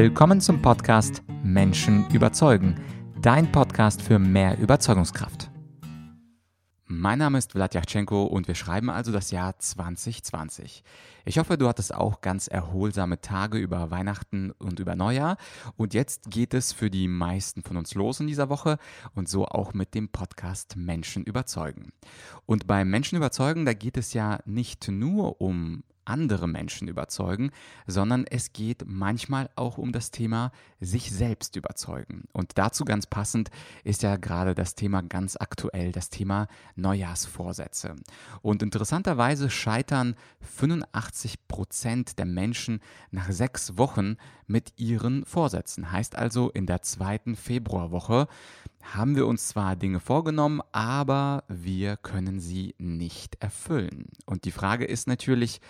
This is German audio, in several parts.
Willkommen zum Podcast Menschen überzeugen, dein Podcast für mehr Überzeugungskraft. Mein Name ist Vladyachenko und wir schreiben also das Jahr 2020. Ich hoffe, du hattest auch ganz erholsame Tage über Weihnachten und über Neujahr. Und jetzt geht es für die meisten von uns los in dieser Woche und so auch mit dem Podcast Menschen überzeugen. Und beim Menschen überzeugen, da geht es ja nicht nur um andere Menschen überzeugen, sondern es geht manchmal auch um das Thema sich selbst überzeugen. Und dazu ganz passend ist ja gerade das Thema ganz aktuell, das Thema Neujahrsvorsätze. Und interessanterweise scheitern 85 Prozent der Menschen nach sechs Wochen mit ihren Vorsätzen. Heißt also, in der zweiten Februarwoche haben wir uns zwar Dinge vorgenommen, aber wir können sie nicht erfüllen. Und die Frage ist natürlich,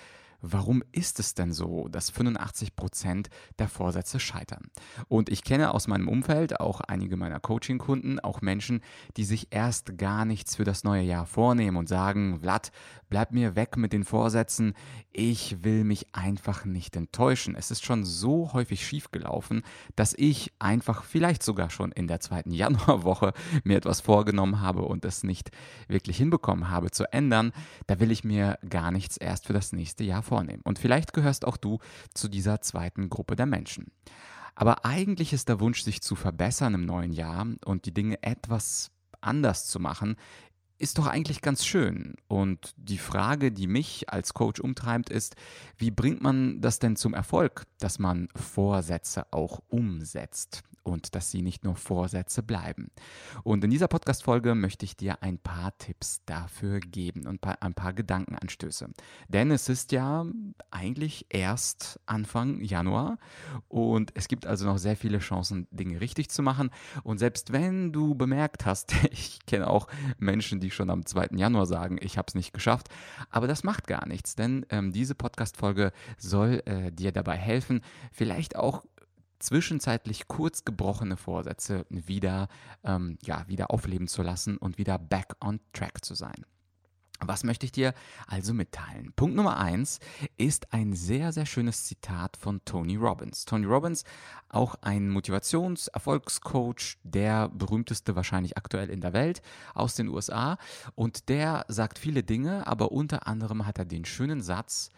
warum ist es denn so, dass 85 Prozent der Vorsätze scheitern? Und ich kenne aus meinem Umfeld auch einige meiner Coaching-Kunden, auch Menschen, die sich erst gar nichts für das neue Jahr vornehmen und sagen, Vlad, bleib mir weg mit den Vorsätzen, ich will mich einfach nicht enttäuschen. Es ist schon so häufig schiefgelaufen, dass ich einfach vielleicht sogar schon in der zweiten Januarwoche mir etwas vorgenommen habe und es nicht wirklich hinbekommen habe zu ändern. Da will ich mir gar nichts erst für das nächste Jahr vornehmen. Und vielleicht gehörst auch du zu dieser zweiten Gruppe der Menschen. Aber eigentlich ist der Wunsch, sich zu verbessern im neuen Jahr und die Dinge etwas anders zu machen, ist doch eigentlich ganz schön. Und die Frage, die mich als Coach umtreibt, ist, wie bringt man das denn zum Erfolg, dass man Vorsätze auch umsetzt? und dass sie nicht nur Vorsätze bleiben. Und in dieser Podcast-Folge möchte ich dir ein paar Tipps dafür geben und ein paar Gedankenanstöße. Denn es ist ja eigentlich erst Anfang Januar und es gibt also noch sehr viele Chancen, Dinge richtig zu machen. Und selbst wenn du bemerkt hast, ich kenne auch Menschen, die schon am 2. Januar sagen, ich habe es nicht geschafft, aber das macht gar nichts, denn ähm, diese Podcast-Folge soll äh, dir dabei helfen, vielleicht auch zwischenzeitlich kurz gebrochene Vorsätze wieder, ähm, ja, wieder aufleben zu lassen und wieder back on track zu sein. Was möchte ich dir also mitteilen? Punkt Nummer eins ist ein sehr, sehr schönes Zitat von Tony Robbins. Tony Robbins, auch ein Motivations-, Erfolgscoach, der berühmteste wahrscheinlich aktuell in der Welt aus den USA. Und der sagt viele Dinge, aber unter anderem hat er den schönen Satz,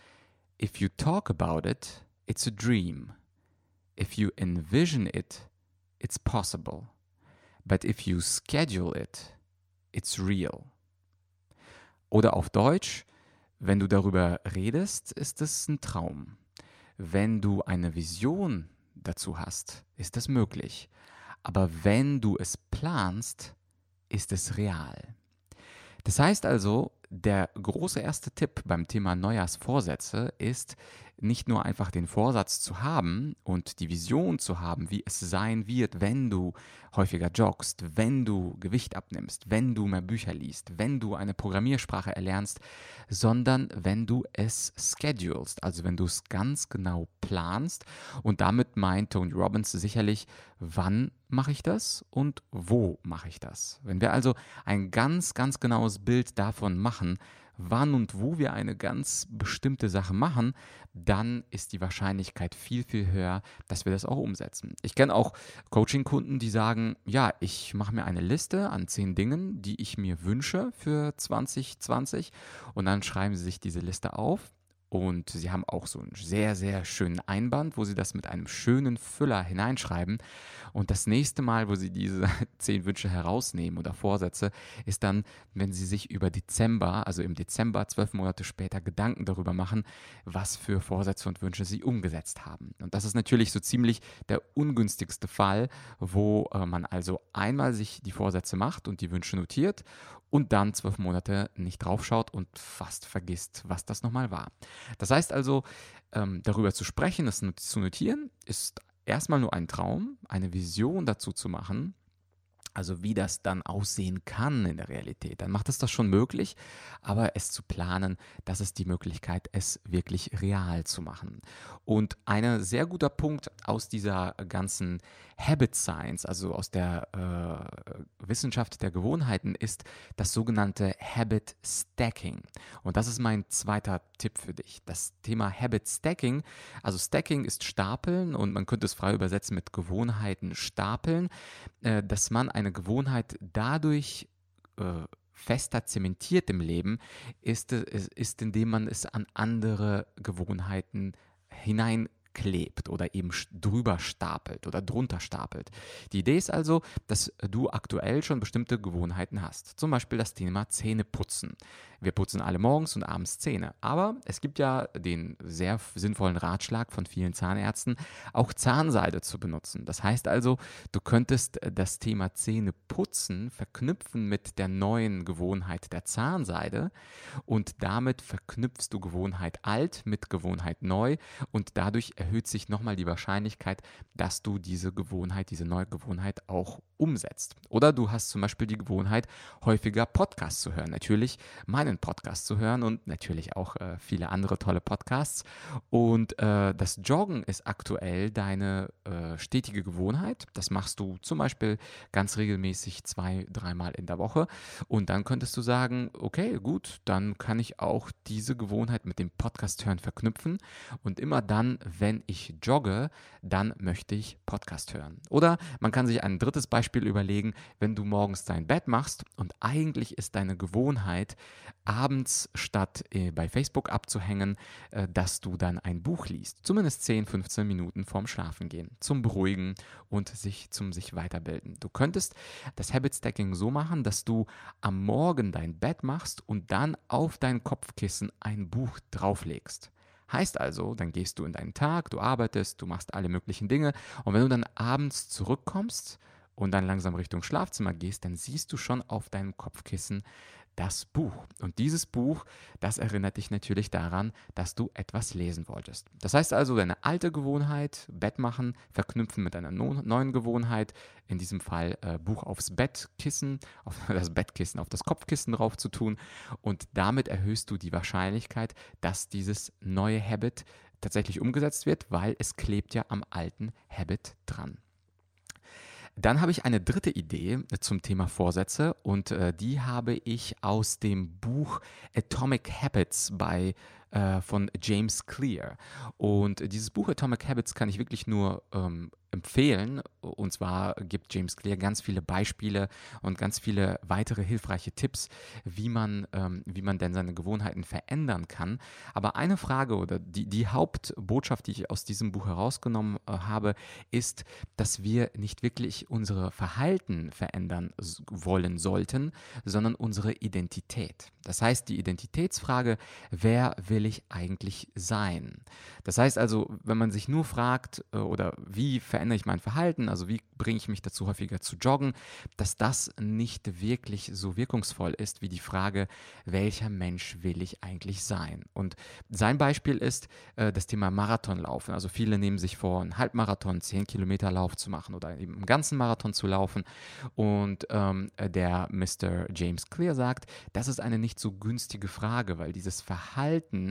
If you talk about it, it's a dream. If you envision it, it's possible. But if you schedule it, it's real. Oder auf Deutsch, wenn du darüber redest, ist es ein Traum. Wenn du eine Vision dazu hast, ist es möglich. Aber wenn du es planst, ist es real. Das heißt also, der große erste Tipp beim Thema Neujahrsvorsätze ist, nicht nur einfach den Vorsatz zu haben und die Vision zu haben, wie es sein wird, wenn du häufiger joggst, wenn du Gewicht abnimmst, wenn du mehr Bücher liest, wenn du eine Programmiersprache erlernst, sondern wenn du es schedulst, also wenn du es ganz genau planst. Und damit meint Tony Robbins sicherlich, wann mache ich das und wo mache ich das. Wenn wir also ein ganz, ganz genaues Bild davon machen, wann und wo wir eine ganz bestimmte Sache machen, dann ist die Wahrscheinlichkeit viel, viel höher, dass wir das auch umsetzen. Ich kenne auch Coaching-Kunden, die sagen, ja, ich mache mir eine Liste an zehn Dingen, die ich mir wünsche für 2020 und dann schreiben sie sich diese Liste auf und sie haben auch so einen sehr, sehr schönen Einband, wo sie das mit einem schönen Füller hineinschreiben. Und das nächste Mal, wo sie diese zehn Wünsche herausnehmen oder Vorsätze, ist dann, wenn sie sich über Dezember, also im Dezember, zwölf Monate später, Gedanken darüber machen, was für Vorsätze und Wünsche sie umgesetzt haben. Und das ist natürlich so ziemlich der ungünstigste Fall, wo äh, man also einmal sich die Vorsätze macht und die Wünsche notiert und dann zwölf Monate nicht draufschaut und fast vergisst, was das nochmal war. Das heißt also, ähm, darüber zu sprechen, das zu notieren, ist erstmal nur ein Traum, eine Vision dazu zu machen, also wie das dann aussehen kann in der Realität, dann macht es das schon möglich, aber es zu planen, das ist die Möglichkeit, es wirklich real zu machen. Und ein sehr guter Punkt aus dieser ganzen Habit Science, also aus der äh, Wissenschaft der Gewohnheiten, ist das sogenannte Habit Stacking. Und das ist mein zweiter Tipp für dich. Das Thema Habit Stacking, also Stacking ist Stapeln und man könnte es frei übersetzen mit Gewohnheiten stapeln, äh, dass man eine Gewohnheit dadurch äh, fester zementiert im Leben, ist, ist, indem man es an andere Gewohnheiten hinein klebt oder eben drüber stapelt oder drunter stapelt. Die Idee ist also, dass du aktuell schon bestimmte Gewohnheiten hast. Zum Beispiel das Thema Zähneputzen. Wir putzen alle morgens und abends Zähne. Aber es gibt ja den sehr sinnvollen Ratschlag von vielen Zahnärzten, auch Zahnseide zu benutzen. Das heißt also, du könntest das Thema Zähneputzen verknüpfen mit der neuen Gewohnheit der Zahnseide und damit verknüpfst du Gewohnheit alt mit Gewohnheit neu und dadurch erhöht sich nochmal die Wahrscheinlichkeit, dass du diese Gewohnheit, diese neue Gewohnheit auch umsetzt. Oder du hast zum Beispiel die Gewohnheit, häufiger Podcasts zu hören. Natürlich meinen Podcast zu hören und natürlich auch äh, viele andere tolle Podcasts. Und äh, das Joggen ist aktuell deine äh, stetige Gewohnheit. Das machst du zum Beispiel ganz regelmäßig zwei, dreimal in der Woche. Und dann könntest du sagen, okay, gut, dann kann ich auch diese Gewohnheit mit dem Podcast hören verknüpfen. Und immer dann, wenn ich jogge, dann möchte ich Podcast hören. Oder man kann sich ein drittes Beispiel überlegen, wenn du morgens dein Bett machst und eigentlich ist deine Gewohnheit, abends statt äh, bei Facebook abzuhängen, äh, dass du dann ein Buch liest. Zumindest 10, 15 Minuten vorm Schlafengehen. Zum Beruhigen und sich zum sich weiterbilden. Du könntest das Habit Stacking so machen, dass du am Morgen dein Bett machst und dann auf dein Kopfkissen ein Buch drauflegst. Heißt also, dann gehst du in deinen Tag, du arbeitest, du machst alle möglichen Dinge und wenn du dann abends zurückkommst, und dann langsam Richtung Schlafzimmer gehst, dann siehst du schon auf deinem Kopfkissen das Buch. Und dieses Buch, das erinnert dich natürlich daran, dass du etwas lesen wolltest. Das heißt also, deine alte Gewohnheit, Bett machen, verknüpfen mit einer neuen Gewohnheit, in diesem Fall äh, Buch aufs Bettkissen, auf das Bettkissen, auf das Kopfkissen drauf zu tun. Und damit erhöhst du die Wahrscheinlichkeit, dass dieses neue Habit tatsächlich umgesetzt wird, weil es klebt ja am alten Habit dran. Dann habe ich eine dritte Idee zum Thema Vorsätze und äh, die habe ich aus dem Buch Atomic Habits bei äh, von James Clear. Und dieses Buch Atomic Habits kann ich wirklich nur ähm, empfehlen. Und zwar gibt James Clear ganz viele Beispiele und ganz viele weitere hilfreiche Tipps, wie man, ähm, wie man denn seine Gewohnheiten verändern kann. Aber eine Frage oder die, die Hauptbotschaft, die ich aus diesem Buch herausgenommen äh, habe, ist, dass wir nicht wirklich unsere Verhalten verändern wollen sollten, sondern unsere Identität. Das heißt, die Identitätsfrage, wer will ich eigentlich sein? Das heißt also, wenn man sich nur fragt, äh, oder wie verändere ich mein Verhalten, also wie bringe ich mich dazu, häufiger zu joggen, dass das nicht wirklich so wirkungsvoll ist wie die Frage, welcher Mensch will ich eigentlich sein? Und sein Beispiel ist äh, das Thema Marathonlaufen. Also viele nehmen sich vor, einen Halbmarathon, 10 Kilometer Lauf zu machen oder eben einen ganzen Marathon zu laufen. Und ähm, der Mr. James Clear sagt, das ist eine nicht so günstige Frage, weil dieses Verhalten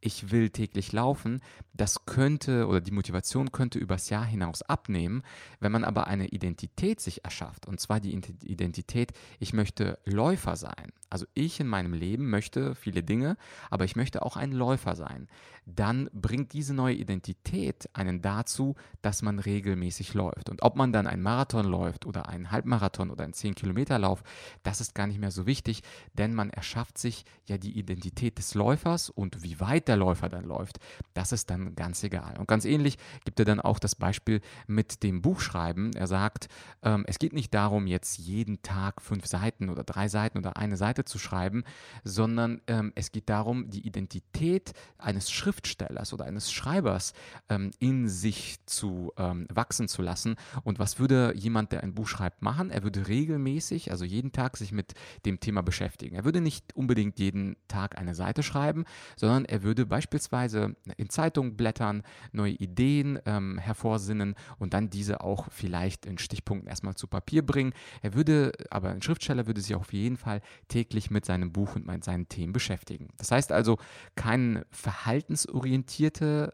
ich will täglich laufen, das könnte oder die Motivation könnte übers Jahr hinaus abnehmen. Wenn man aber eine Identität sich erschafft, und zwar die Identität, ich möchte Läufer sein, also ich in meinem Leben möchte viele Dinge, aber ich möchte auch ein Läufer sein, dann bringt diese neue Identität einen dazu, dass man regelmäßig läuft. Und ob man dann einen Marathon läuft oder einen Halbmarathon oder einen 10-Kilometer-Lauf, das ist gar nicht mehr so wichtig, denn man erschafft sich ja die Identität des Läufers und wie weit der Läufer dann läuft, das ist dann ganz egal. Und ganz ähnlich gibt er dann auch das Beispiel mit dem Buchschreiben. Er sagt, ähm, es geht nicht darum, jetzt jeden Tag fünf Seiten oder drei Seiten oder eine Seite Seite zu schreiben, sondern ähm, es geht darum, die Identität eines Schriftstellers oder eines Schreibers ähm, in sich zu ähm, wachsen zu lassen. Und was würde jemand, der ein Buch schreibt, machen? Er würde regelmäßig, also jeden Tag, sich mit dem Thema beschäftigen. Er würde nicht unbedingt jeden Tag eine Seite schreiben, sondern er würde beispielsweise in Zeitungen blättern, neue Ideen ähm, hervorsinnen und dann diese auch vielleicht in Stichpunkten erstmal zu Papier bringen. Er würde, aber ein Schriftsteller würde sich auf jeden Fall täglich mit seinem Buch und mit seinen Themen beschäftigen. Das heißt also, keine verhaltensorientierte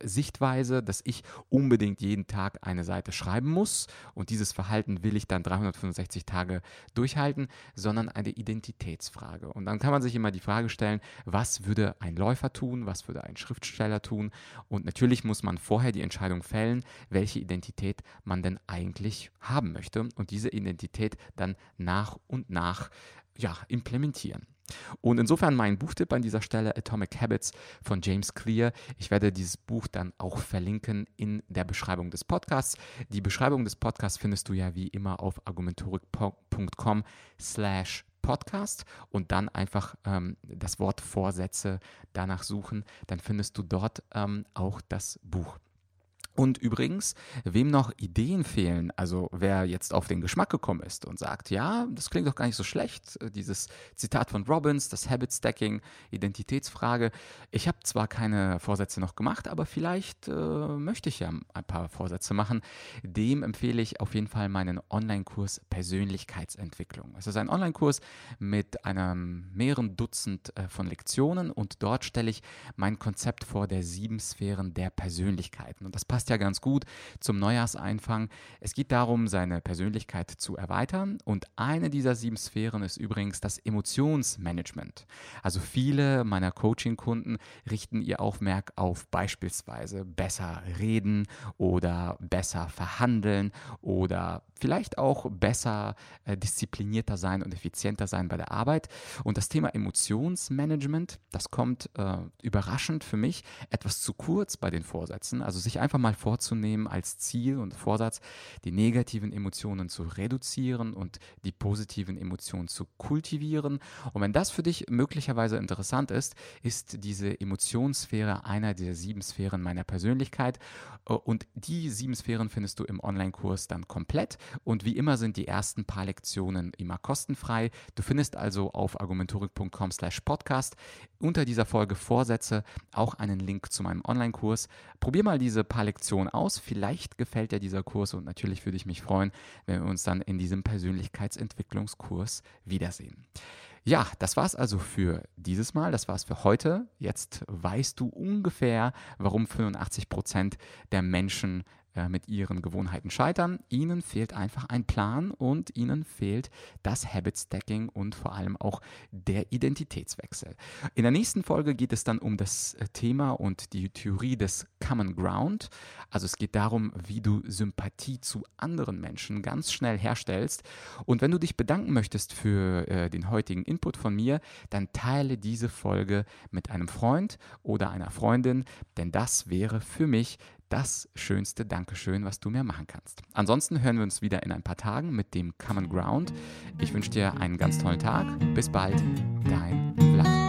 äh, Sichtweise, dass ich unbedingt jeden Tag eine Seite schreiben muss und dieses Verhalten will ich dann 365 Tage durchhalten, sondern eine Identitätsfrage. Und dann kann man sich immer die Frage stellen, was würde ein Läufer tun, was würde ein Schriftsteller tun? Und natürlich muss man vorher die Entscheidung fällen, welche Identität man denn eigentlich haben möchte und diese Identität dann nach und nach ja, implementieren. Und insofern mein Buchtipp an dieser Stelle Atomic Habits von James Clear. Ich werde dieses Buch dann auch verlinken in der Beschreibung des Podcasts. Die Beschreibung des Podcasts findest du ja wie immer auf argumentorik.com slash Podcast und dann einfach ähm, das Wort Vorsätze danach suchen. Dann findest du dort ähm, auch das Buch. Und übrigens, wem noch Ideen fehlen, also wer jetzt auf den Geschmack gekommen ist und sagt, ja, das klingt doch gar nicht so schlecht, äh, dieses Zitat von Robbins, das Habit Stacking, Identitätsfrage. Ich habe zwar keine Vorsätze noch gemacht, aber vielleicht äh, möchte ich ja ein paar Vorsätze machen. Dem empfehle ich auf jeden Fall meinen Online-Kurs Persönlichkeitsentwicklung. Es ist ein Online-Kurs mit einem mehreren Dutzend äh, von Lektionen und dort stelle ich mein Konzept vor der sieben Sphären der Persönlichkeiten. Und das passt ja ganz gut zum Neujahrseinfang. Es geht darum, seine Persönlichkeit zu erweitern und eine dieser sieben Sphären ist übrigens das Emotionsmanagement. Also viele meiner Coaching-Kunden richten ihr Aufmerk auf beispielsweise besser reden oder besser verhandeln oder vielleicht auch besser äh, disziplinierter sein und effizienter sein bei der Arbeit. Und das Thema Emotionsmanagement, das kommt äh, überraschend für mich etwas zu kurz bei den Vorsätzen. Also sich einfach mal vorzunehmen als Ziel und Vorsatz, die negativen Emotionen zu reduzieren und die positiven Emotionen zu kultivieren. Und wenn das für dich möglicherweise interessant ist, ist diese Emotionssphäre einer der sieben Sphären meiner Persönlichkeit. Äh, und die sieben Sphären findest du im Online-Kurs dann komplett. Und wie immer sind die ersten paar Lektionen immer kostenfrei. Du findest also auf argumentorik.com slash podcast unter dieser Folge Vorsätze auch einen Link zu meinem Online-Kurs. Probier mal diese paar Lektionen aus. Vielleicht gefällt dir dieser Kurs und natürlich würde ich mich freuen, wenn wir uns dann in diesem Persönlichkeitsentwicklungskurs wiedersehen. Ja, das war's also für dieses Mal. Das war's für heute. Jetzt weißt du ungefähr, warum 85 Prozent der Menschen mit ihren Gewohnheiten scheitern. Ihnen fehlt einfach ein Plan und ihnen fehlt das Habit Stacking und vor allem auch der Identitätswechsel. In der nächsten Folge geht es dann um das äh, Thema und die Theorie des Common Ground. Also es geht darum, wie du Sympathie zu anderen Menschen ganz schnell herstellst. Und wenn du dich bedanken möchtest für äh, den heutigen Input von mir, dann teile diese Folge mit einem Freund oder einer Freundin, denn das wäre für mich das schönste Dankeschön, was du mir machen kannst. Ansonsten hören wir uns wieder in ein paar Tagen mit dem Common Ground. Ich wünsche dir einen ganz tollen Tag. Bis bald, dein Vlad.